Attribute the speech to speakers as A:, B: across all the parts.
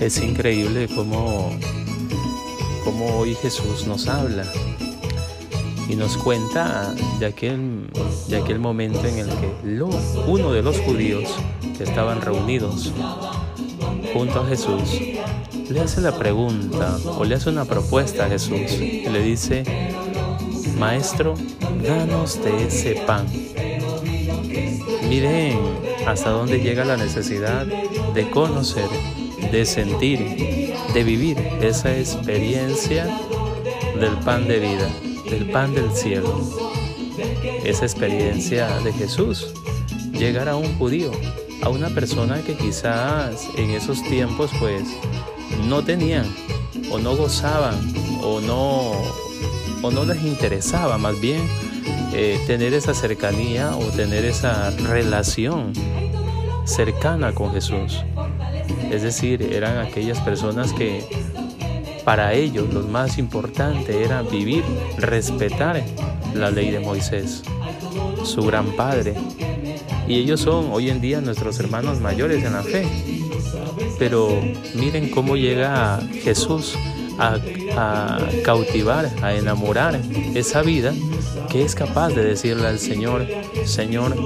A: Es increíble cómo, cómo hoy Jesús nos habla y nos cuenta de aquel, momento en el que uno de los judíos que estaban reunidos junto a Jesús le hace la pregunta o le hace una propuesta a Jesús y le dice, Maestro, danos de ese pan. Miren hasta dónde llega la necesidad de conocer, de sentir, de vivir esa experiencia del pan de vida del pan del cielo. Esa experiencia de Jesús, llegar a un judío, a una persona que quizás en esos tiempos pues no tenían o no gozaban o no, o no les interesaba más bien eh, tener esa cercanía o tener esa relación cercana con Jesús. Es decir, eran aquellas personas que para ellos lo más importante era vivir, respetar la ley de Moisés, su gran padre. Y ellos son hoy en día nuestros hermanos mayores en la fe. Pero miren cómo llega Jesús a, cautivar, a enamorar esa vida que es capaz de decirle al Señor, Señor,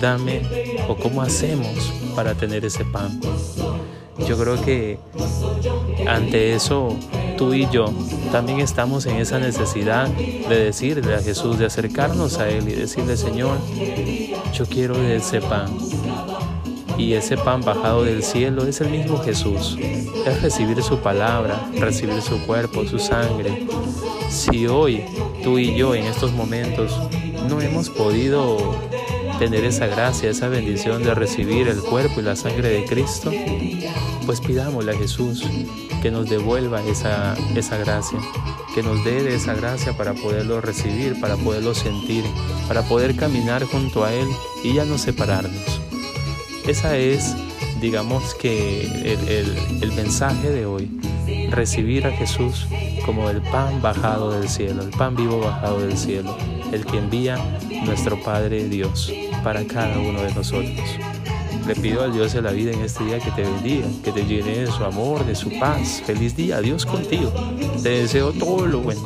A: dame o cómo hacemos para tener ese pan. Yo creo que ante eso tú y yo también estamos en esa necesidad de decirle a Jesús, de acercarnos a Él y decirle, Señor, yo quiero ese pan. Y ese pan bajado del cielo es el mismo Jesús. Es recibir su palabra, recibir su cuerpo, su sangre. Si hoy tú y yo en estos momentos no hemos podido tener esa gracia, esa bendición de recibir el cuerpo y la sangre de Cristo, pues pidámosle a Jesús que nos devuelva esa, esa gracia, que nos dé esa gracia para poderlo recibir, para poderlo sentir, para poder caminar junto a Él y ya no separarnos. Esa es, digamos que, el, el mensaje de hoy, recibir a Jesús como el pan bajado del cielo, el pan vivo bajado del cielo, el que envía nuestro Padre Dios para cada uno de nosotros. Le pido al Dios de la vida en este día que te bendiga, que te llene de su amor, de su paz. Feliz día, Dios contigo. Te deseo todo lo bueno.